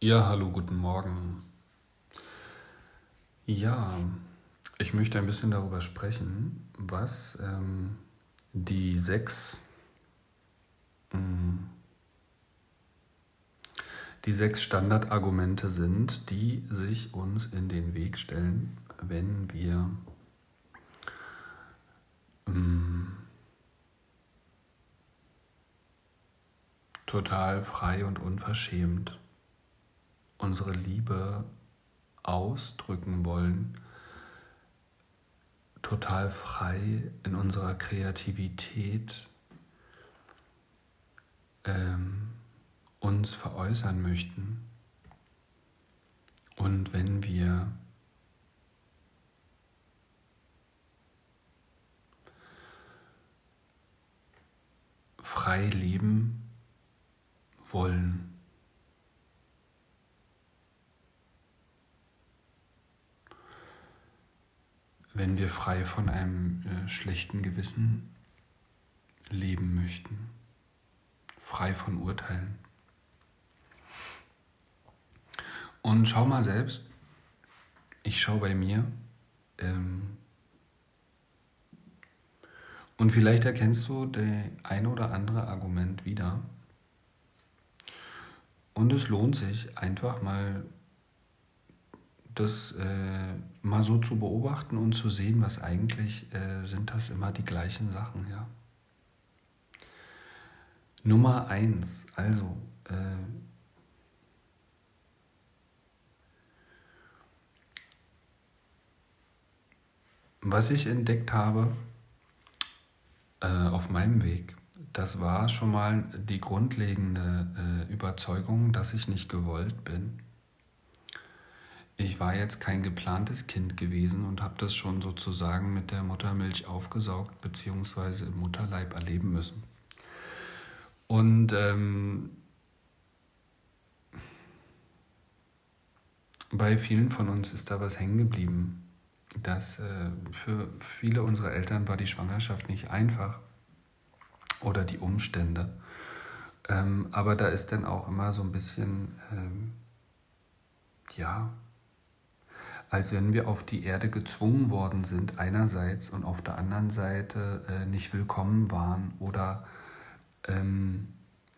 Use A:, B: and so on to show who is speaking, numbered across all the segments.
A: Ja, hallo, guten Morgen. Ja, ich möchte ein bisschen darüber sprechen, was ähm, die sechs, ähm, die sechs Standardargumente sind, die sich uns in den Weg stellen, wenn wir ähm, total frei und unverschämt unsere Liebe ausdrücken wollen, total frei in unserer Kreativität ähm, uns veräußern möchten. Und wenn wir frei leben wollen, wenn wir frei von einem äh, schlechten Gewissen leben möchten, frei von Urteilen. Und schau mal selbst, ich schaue bei mir ähm, und vielleicht erkennst du das eine oder andere Argument wieder. Und es lohnt sich einfach mal das äh, mal so zu beobachten und zu sehen, was eigentlich äh, sind das immer die gleichen Sachen, ja. Nummer eins, also äh, was ich entdeckt habe äh, auf meinem Weg, das war schon mal die grundlegende äh, Überzeugung, dass ich nicht gewollt bin ich war jetzt kein geplantes Kind gewesen und habe das schon sozusagen mit der Muttermilch aufgesaugt bzw. im Mutterleib erleben müssen. Und ähm, bei vielen von uns ist da was hängen geblieben. Das, äh, für viele unserer Eltern war die Schwangerschaft nicht einfach oder die Umstände. Ähm, aber da ist dann auch immer so ein bisschen, ähm, ja, als wenn wir auf die Erde gezwungen worden sind einerseits und auf der anderen Seite äh, nicht willkommen waren oder ähm,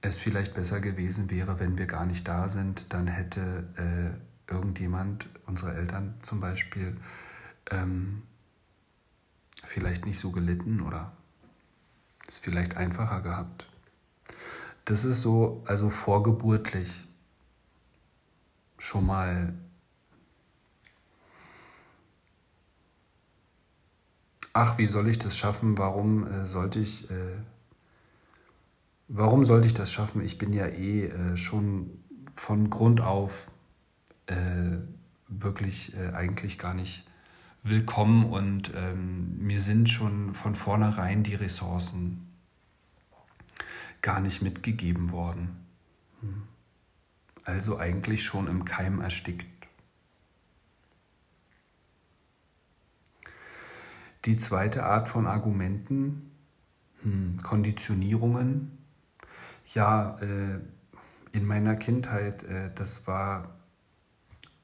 A: es vielleicht besser gewesen wäre, wenn wir gar nicht da sind, dann hätte äh, irgendjemand, unsere Eltern zum Beispiel, ähm, vielleicht nicht so gelitten oder es vielleicht einfacher gehabt. Das ist so, also vorgeburtlich schon mal ach, wie soll ich das schaffen? Warum äh, sollte ich, äh, warum sollte ich das schaffen? Ich bin ja eh äh, schon von Grund auf äh, wirklich äh, eigentlich gar nicht willkommen und ähm, mir sind schon von vornherein die Ressourcen gar nicht mitgegeben worden. Hm. Also eigentlich schon im Keim erstickt. Die zweite Art von Argumenten, hm, Konditionierungen, ja, äh, in meiner Kindheit, äh, das war,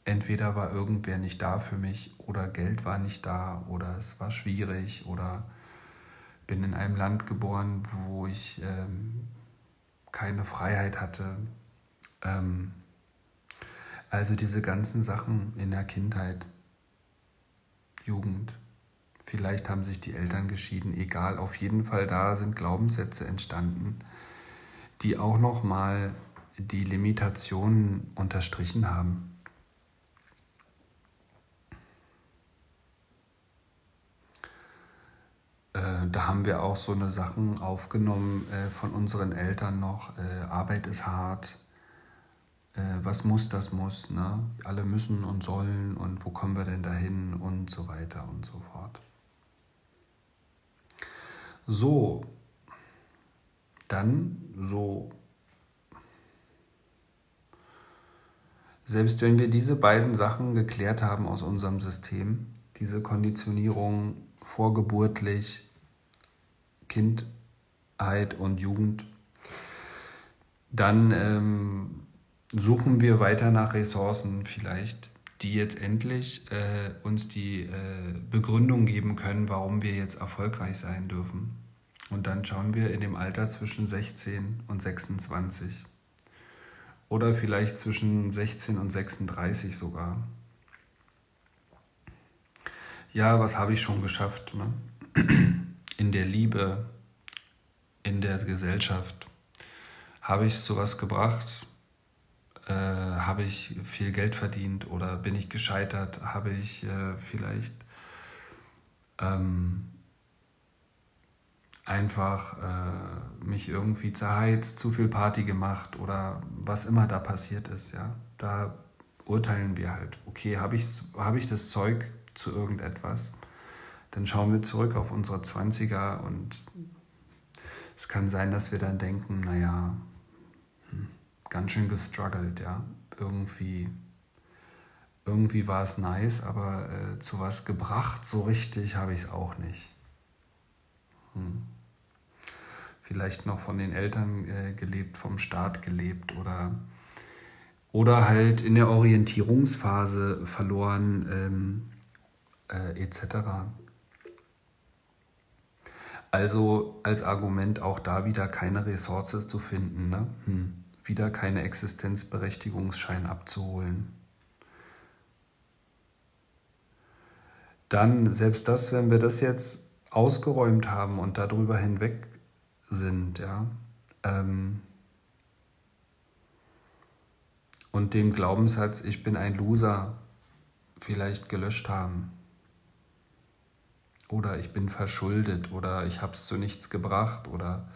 A: entweder war irgendwer nicht da für mich oder Geld war nicht da oder es war schwierig oder bin in einem Land geboren, wo ich ähm, keine Freiheit hatte. Ähm, also diese ganzen Sachen in der Kindheit, Jugend. Vielleicht haben sich die Eltern geschieden, egal. Auf jeden Fall da sind Glaubenssätze entstanden, die auch nochmal die Limitationen unterstrichen haben. Äh, da haben wir auch so eine Sachen aufgenommen äh, von unseren Eltern noch. Äh, Arbeit ist hart. was muss, das muss. Ne? Alle müssen und sollen und wo kommen wir denn dahin und so weiter und so fort. So, dann so. Selbst wenn wir diese beiden Sachen geklärt haben aus unserem System, diese Konditionierung vorgeburtlich, Kindheit und Jugend, dann ähm, suchen wir weiter nach Ressourcen vielleicht, die jetzt endlich äh, uns die äh, Begründung geben können, warum wir jetzt erfolgreich sein dürfen. Und dann schauen wir in dem Alter zwischen 16 und 26. Oder vielleicht zwischen 16 und 36 sogar. Ja, was habe ich schon geschafft? Ne? In der Liebe, in der Gesellschaft. Habe ich es zu was gebracht? Äh, habe ich viel Geld verdient oder bin ich gescheitert? Habe ich äh, vielleicht ähm, einfach äh, mich irgendwie zerheizt, zu viel Party gemacht oder was immer da passiert ist, ja. Da urteilen wir halt, okay, habe ich, hab ich das Zeug zu irgendetwas? Dann schauen wir zurück auf unsere 20er und es kann sein, dass wir dann denken, naja, hm, ganz schön gestruggelt, ja. Irgendwie, irgendwie war es nice, aber äh, zu was gebracht, so richtig habe ich es auch nicht. Hm vielleicht noch von den Eltern äh, gelebt, vom Staat gelebt oder, oder halt in der Orientierungsphase verloren ähm, äh, etc. Also als Argument auch da wieder keine Ressource zu finden, ne? hm. Wieder keine Existenzberechtigungsschein abzuholen. Dann, selbst das, wenn wir das jetzt ausgeräumt haben und darüber hinweg sind, ja. Ähm, und dem Glaubenssatz, ich bin ein Loser, vielleicht gelöscht haben. Oder ich bin verschuldet oder ich habe es zu nichts gebracht oder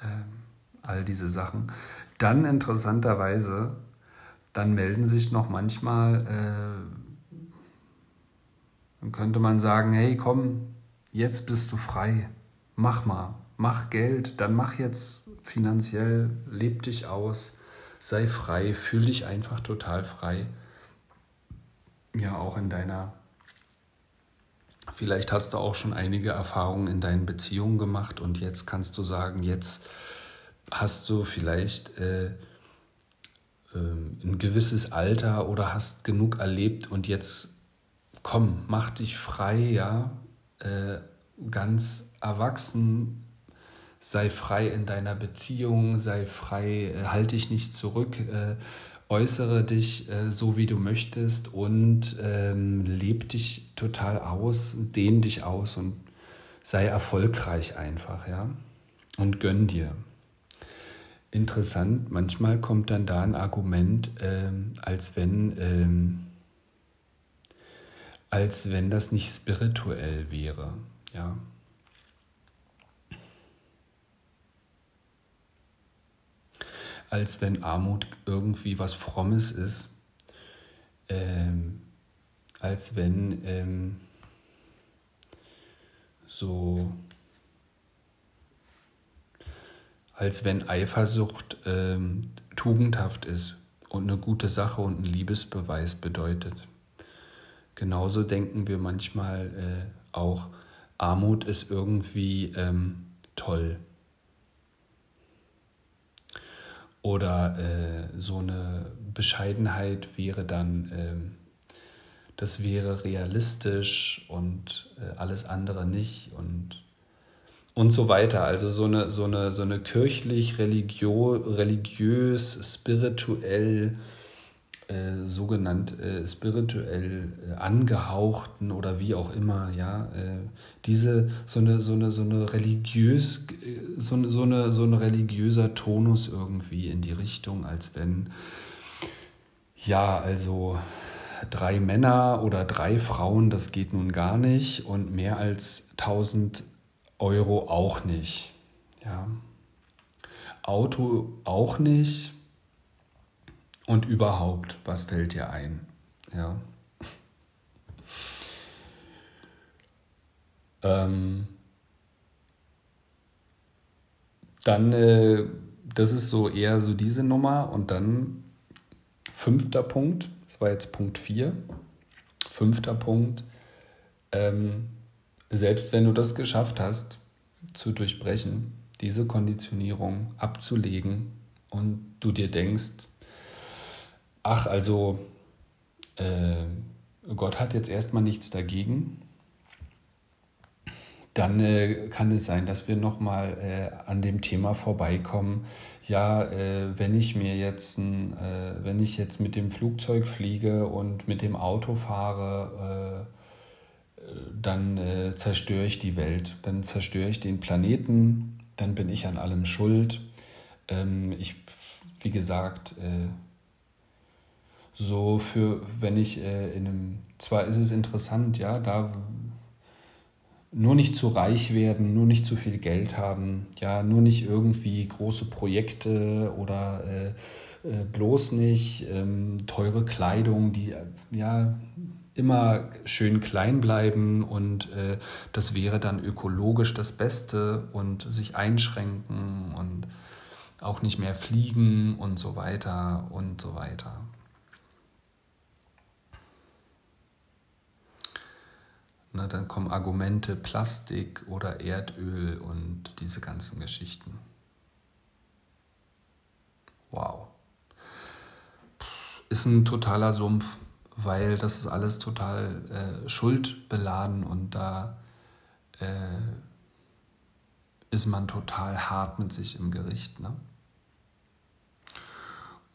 A: ähm, all diese Sachen. Dann interessanterweise, dann melden sich noch manchmal, äh, dann könnte man sagen, hey komm, jetzt bist du frei, mach mal, mach Geld, dann mach jetzt finanziell, leb dich aus, sei frei, fühl dich einfach total frei. Ja, auch in deiner, vielleicht hast du auch schon einige Erfahrungen in deinen Beziehungen gemacht und jetzt kannst du sagen, jetzt hast du vielleicht äh, äh, ein gewisses Alter oder hast genug erlebt und jetzt komm, mach dich frei, ja, äh, ganz erwachsen sei frei in deiner Beziehung, sei frei, äh, halte dich nicht zurück, äh, äußere dich äh, so, wie du möchtest und ähm, leb dich total aus, dehn dich aus und sei erfolgreich einfach, ja, und gönn dir. Interessant, manchmal kommt dann da ein Argument, ähm, als wenn ähm, als wenn das nicht spirituell wäre, ja. als wenn Armut irgendwie was Frommes ist, ähm, als wenn ähm, so, als wenn Eifersucht ähm, tugendhaft ist und eine gute Sache und ein Liebesbeweis bedeutet. Genauso denken wir manchmal äh, auch, Armut ist irgendwie ähm, toll. Oder äh, so eine Bescheidenheit wäre dann, äh, das wäre realistisch und äh, alles andere nicht und, und so weiter. Also so eine, so eine, so eine kirchlich, religio, religiös, spirituell äh, sogenannt äh, spirituell äh, angehauchten oder wie auch immer, ja, äh, diese so eine so eine so eine religiös äh, so so eine so ein religiöser Tonus irgendwie in die Richtung, als wenn ja, also drei Männer oder drei Frauen, das geht nun gar nicht und mehr als 1000 Euro auch nicht, ja. Auto auch nicht, und überhaupt, was fällt dir ein? Ja. Ähm, dann, äh, das ist so eher so diese Nummer. Und dann fünfter Punkt, das war jetzt Punkt 4. Fünfter Punkt, ähm, selbst wenn du das geschafft hast, zu durchbrechen, diese Konditionierung abzulegen und du dir denkst, ach, also äh, Gott hat jetzt erstmal nichts dagegen, dann äh, kann es sein, dass wir nochmal äh, an dem Thema vorbeikommen. Ja, äh, wenn ich mir jetzt, ein, äh, wenn ich jetzt mit dem Flugzeug fliege und mit dem Auto fahre, äh, dann äh, zerstöre ich die Welt, dann zerstöre ich den Planeten, dann bin ich an allem schuld. Ähm, ich, wie gesagt, äh, so für, wenn ich äh, in einem, zwar ist es interessant, ja, da nur nicht zu reich werden, nur nicht zu viel Geld haben, ja, nur nicht irgendwie große Projekte oder äh, äh, bloß nicht ähm, teure Kleidung, die ja immer schön klein bleiben und äh, das wäre dann ökologisch das Beste und sich einschränken und auch nicht mehr fliegen und so weiter und so weiter. Ne, dann kommen Argumente Plastik oder Erdöl und diese ganzen Geschichten. Wow. Ist ein totaler Sumpf, weil das ist alles total äh, schuldbeladen und da äh, ist man total hart mit sich im Gericht. Ne?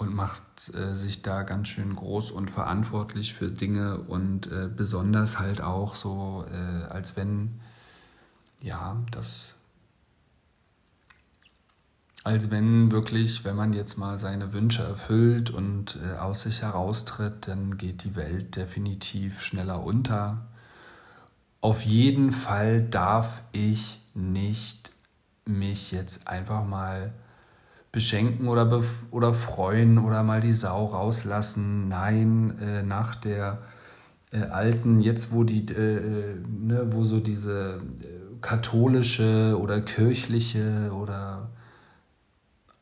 A: und macht äh, sich da ganz schön groß und verantwortlich für Dinge und äh, besonders halt auch so, äh, als wenn, ja, das, als wenn wirklich, wenn man jetzt mal seine Wünsche erfüllt und äh, aus sich heraustritt, dann geht die Welt definitiv schneller unter. Auf jeden Fall darf ich nicht mich jetzt einfach mal beschenken oder, oder freuen oder mal die Sau rauslassen. Nein, äh, nach der äh, alten, jetzt wo die, äh, äh ne, wo so diese katholische oder kirchliche oder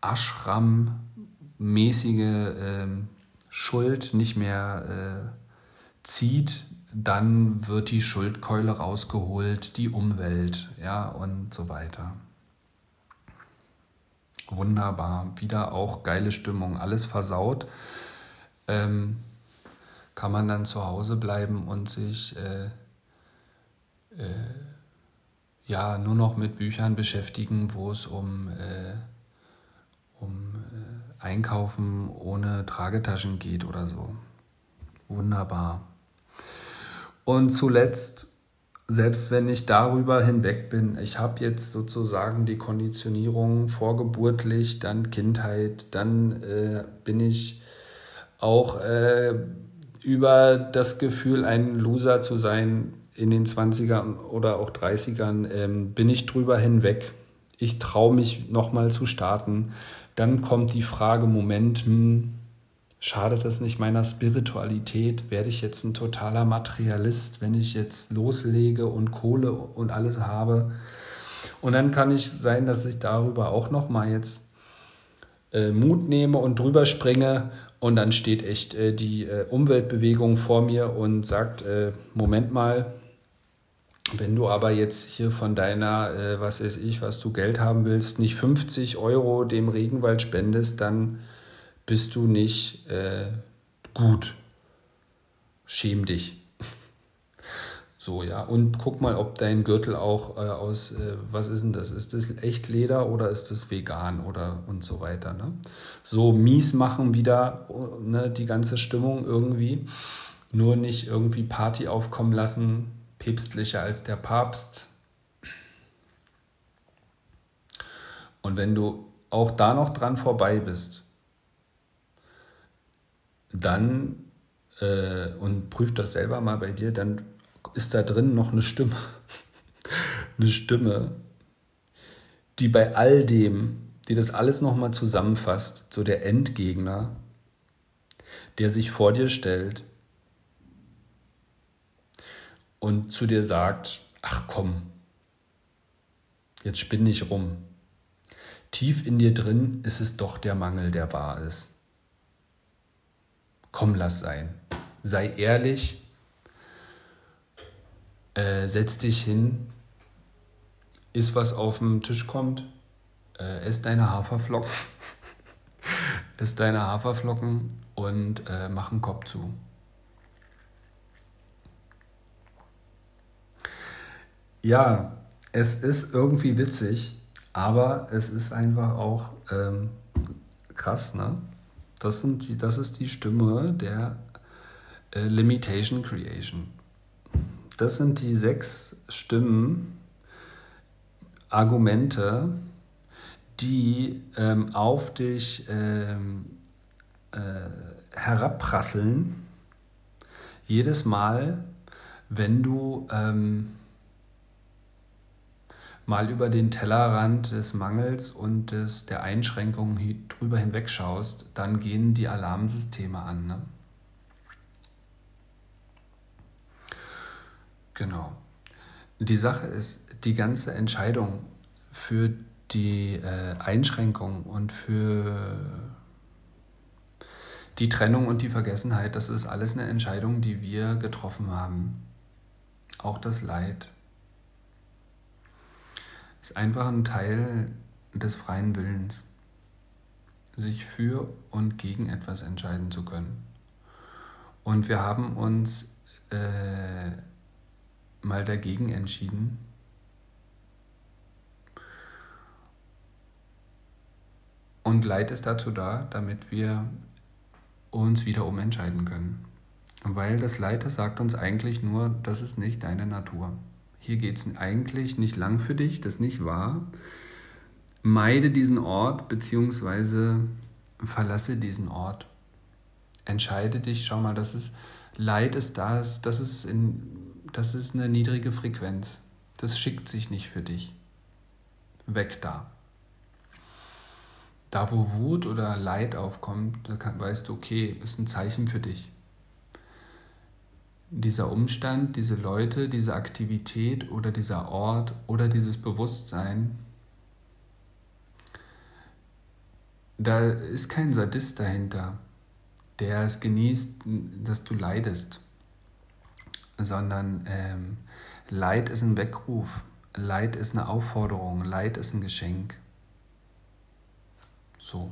A: Ashram-mäßige ähm, Schuld nicht mehr äh, zieht, dann wird die Schuldkeule rausgeholt, die Umwelt, ja, und so weiter wunderbar. Wieder auch geile Stimmung, alles versaut. Ähm, kann man dann zu Hause bleiben und sich äh, äh, ja nur noch mit Büchern beschäftigen, wo es um, äh, um äh, Einkaufen ohne Tragetaschen geht oder so. Wunderbar. Und zuletzt selbst wenn ich darüber hinweg bin, ich habe jetzt sozusagen die Konditionierung vorgeburtlich, dann Kindheit, dann äh, bin ich auch äh, über das Gefühl, ein Loser zu sein in den 20ern oder auch 30ern, ähm, bin ich drüber hinweg. Ich traue mich nochmal zu starten. Dann kommt die Frage, Moment, hm, Schadet es nicht meiner Spiritualität? Werde ich jetzt ein totaler Materialist, wenn ich jetzt loslege und Kohle und alles habe? Und dann kann ich sein, dass ich darüber auch noch mal jetzt äh, Mut nehme und drüber springe und dann steht echt äh, die äh, Umweltbewegung vor mir und sagt, äh, Moment mal, wenn du aber jetzt hier von deiner, äh, was weiß ich, was du Geld haben willst, nicht 50 Euro dem Regenwald spendest, dann bist du nicht äh, gut. Schäm dich. So, ja. Und guck mal, ob dein Gürtel auch äh, aus, äh, was ist denn das? Ist das echt Leder oder ist das vegan oder und so weiter. Ne? So mies machen wieder ne, die ganze Stimmung irgendwie. Nur nicht irgendwie Party aufkommen lassen, päpstlicher als der Papst. Und wenn du auch da noch dran vorbei bist, dann äh, und prüf das selber mal bei dir, dann ist da drin noch eine Stimme. eine Stimme, die bei all dem, die das alles nochmal zusammenfasst, so der Endgegner, der sich vor dir stellt und zu dir sagt, ach komm, jetzt spinn nicht rum. Tief in dir drin ist es doch der Mangel, der wahr ist komm, lass sein. Sei ehrlich, äh, setz dich hin, iss was auf den Tisch kommt, äh, ess deine Haferflocken, isst deine Haferflocken und äh, mach einen Kopf zu. Ja, es ist irgendwie witzig, aber es ist einfach auch ähm, krass, ne? Das, sind die, das ist die Stimme der äh, Limitation Creation. Das sind die sechs Stimmen, Argumente, die ähm, auf dich ähm, äh, herabprasseln, jedes Mal, wenn du ähm, mal über den Tellerrand des Mangels und des, der Einschränkungen drüber hinwegschaust, dann gehen die Alarmsysteme an. Ne? Genau. Die Sache ist, die ganze Entscheidung für die äh, Einschränkung und für die Trennung und die Vergessenheit, das ist alles eine Entscheidung, die wir getroffen haben. Auch das Leid ist einfach ein Teil des freien Willens, sich für und gegen etwas entscheiden zu können. Und wir haben uns äh, mal dagegen entschieden. Und Leid ist dazu da, damit wir uns wieder umentscheiden können. Weil das Leid, das sagt uns eigentlich nur, das ist nicht deine Natur hier geht es eigentlich nicht lang für dich, das ist nicht wahr. Meide diesen Ort beziehungsweise verlasse diesen Ort. Entscheide dich, schau mal, das ist Leid ist das, das ist, in, das ist eine niedrige Frequenz. Das schickt sich nicht für dich. Weg da. Da, wo Wut oder Leid aufkommt, da weißt du, okay, ist ein Zeichen für dich dieser Umstand, diese Leute, diese Aktivität oder dieser Ort oder dieses Bewusstsein, da ist kein Sadist dahinter, der es genießt, dass du leidest, sondern ähm, Leid ist ein Weckruf, Leid ist eine Aufforderung, Leid ist ein Geschenk. So.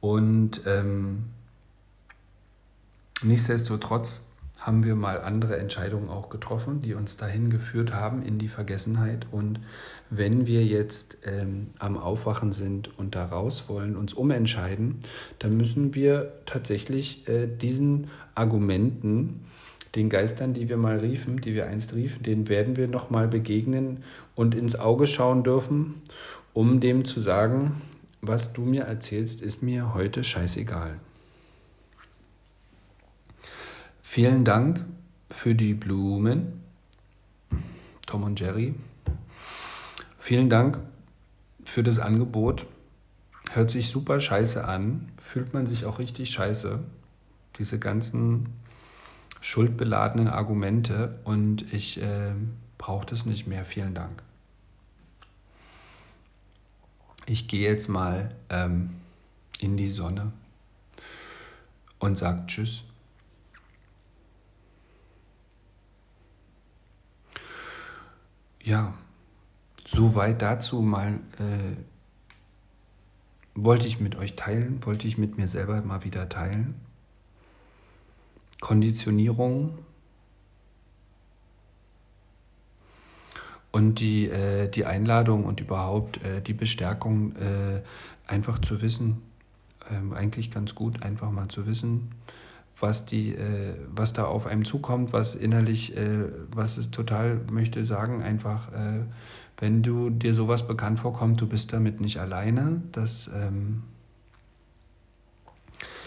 A: Und ähm, Nichtsdestotrotz haben wir mal andere Entscheidungen auch getroffen, die uns dahin geführt haben in die Vergessenheit. Und wenn wir jetzt ähm, am Aufwachen sind und da raus wollen, uns umentscheiden, dann müssen wir tatsächlich äh, diesen Argumenten, den Geistern, die wir mal riefen, die wir einst riefen, denen werden wir nochmal begegnen und ins Auge schauen dürfen, um dem zu sagen, was du mir erzählst, ist mir heute scheißegal. Vielen Dank für die Blumen, Tom und Jerry. Vielen Dank für das Angebot. Hört sich super scheiße an, fühlt man sich auch richtig scheiße. Diese ganzen schuldbeladenen Argumente und ich äh, brauche das nicht mehr. Vielen Dank. Ich gehe jetzt mal ähm, in die Sonne und sage Tschüss. Ja, soweit dazu mal äh, wollte ich mit euch teilen, wollte ich mit mir selber mal wieder teilen. Konditionierung und die, äh, die Einladung und überhaupt äh, die Bestärkung, äh, einfach zu wissen, ähm, eigentlich ganz gut, einfach mal zu wissen, was, die, äh, was da auf einem zukommt, was innerlich, äh, was es total möchte sagen, einfach, äh, wenn du dir sowas bekannt vorkommt, du bist damit nicht alleine. Das ähm,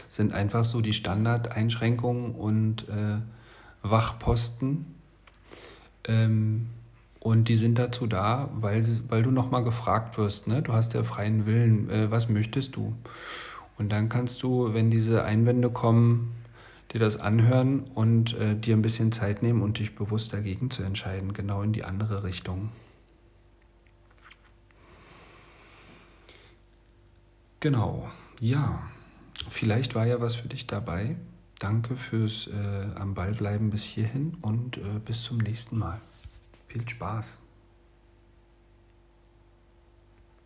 A: sind einfach so die Standardeinschränkungen und äh, Wachposten. Ähm, und die sind dazu da, weil, weil du nochmal gefragt wirst. Ne? Du hast ja freien Willen, äh, was möchtest du? Und dann kannst du, wenn diese Einwände kommen, dir das anhören und äh, dir ein bisschen Zeit nehmen und dich bewusst dagegen zu entscheiden, genau in die andere Richtung. Genau, ja, vielleicht war ja was für dich dabei. Danke fürs äh, am Ball bleiben bis hierhin und äh, bis zum nächsten Mal. Viel Spaß.